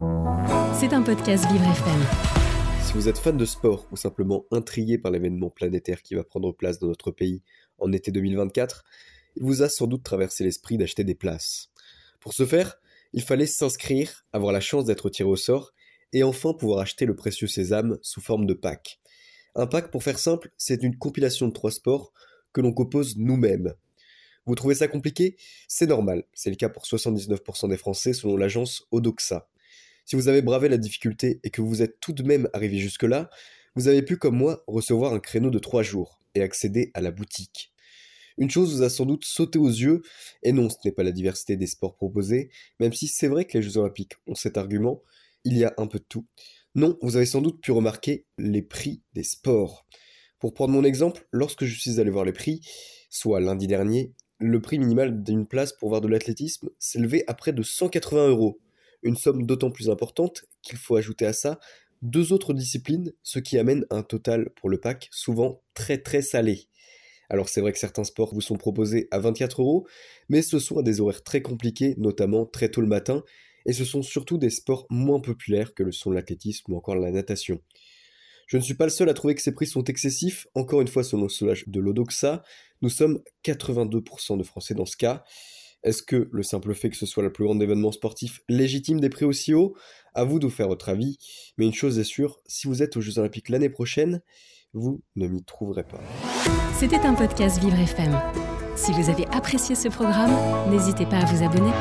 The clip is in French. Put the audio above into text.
C'est un podcast Vivre FM. Si vous êtes fan de sport ou simplement intrigué par l'événement planétaire qui va prendre place dans notre pays en été 2024, il vous a sans doute traversé l'esprit d'acheter des places. Pour ce faire, il fallait s'inscrire, avoir la chance d'être tiré au sort et enfin pouvoir acheter le précieux sésame sous forme de pack. Un pack, pour faire simple, c'est une compilation de trois sports que l'on compose nous-mêmes. Vous trouvez ça compliqué? C'est normal, c'est le cas pour 79% des Français selon l'agence Odoxa. Si vous avez bravé la difficulté et que vous êtes tout de même arrivé jusque-là, vous avez pu, comme moi, recevoir un créneau de 3 jours et accéder à la boutique. Une chose vous a sans doute sauté aux yeux, et non, ce n'est pas la diversité des sports proposés, même si c'est vrai que les Jeux Olympiques ont cet argument, il y a un peu de tout. Non, vous avez sans doute pu remarquer les prix des sports. Pour prendre mon exemple, lorsque je suis allé voir les prix, soit lundi dernier, le prix minimal d'une place pour voir de l'athlétisme s'élevait à près de 180 euros. Une somme d'autant plus importante qu'il faut ajouter à ça deux autres disciplines, ce qui amène un total pour le pack souvent très très salé. Alors c'est vrai que certains sports vous sont proposés à 24 euros, mais ce sont à des horaires très compliqués, notamment très tôt le matin, et ce sont surtout des sports moins populaires que le sont l'athlétisme ou encore la natation. Je ne suis pas le seul à trouver que ces prix sont excessifs, encore une fois selon le sondage de l'Odoxa, nous sommes 82% de Français dans ce cas. Est-ce que le simple fait que ce soit le plus grand événement sportif légitime des prix aussi hauts? À vous de faire votre avis, mais une chose est sûre, si vous êtes aux Jeux Olympiques l'année prochaine, vous ne m'y trouverez pas. C'était un podcast Vivre FM. Si vous avez apprécié ce programme, n'hésitez pas à vous abonner.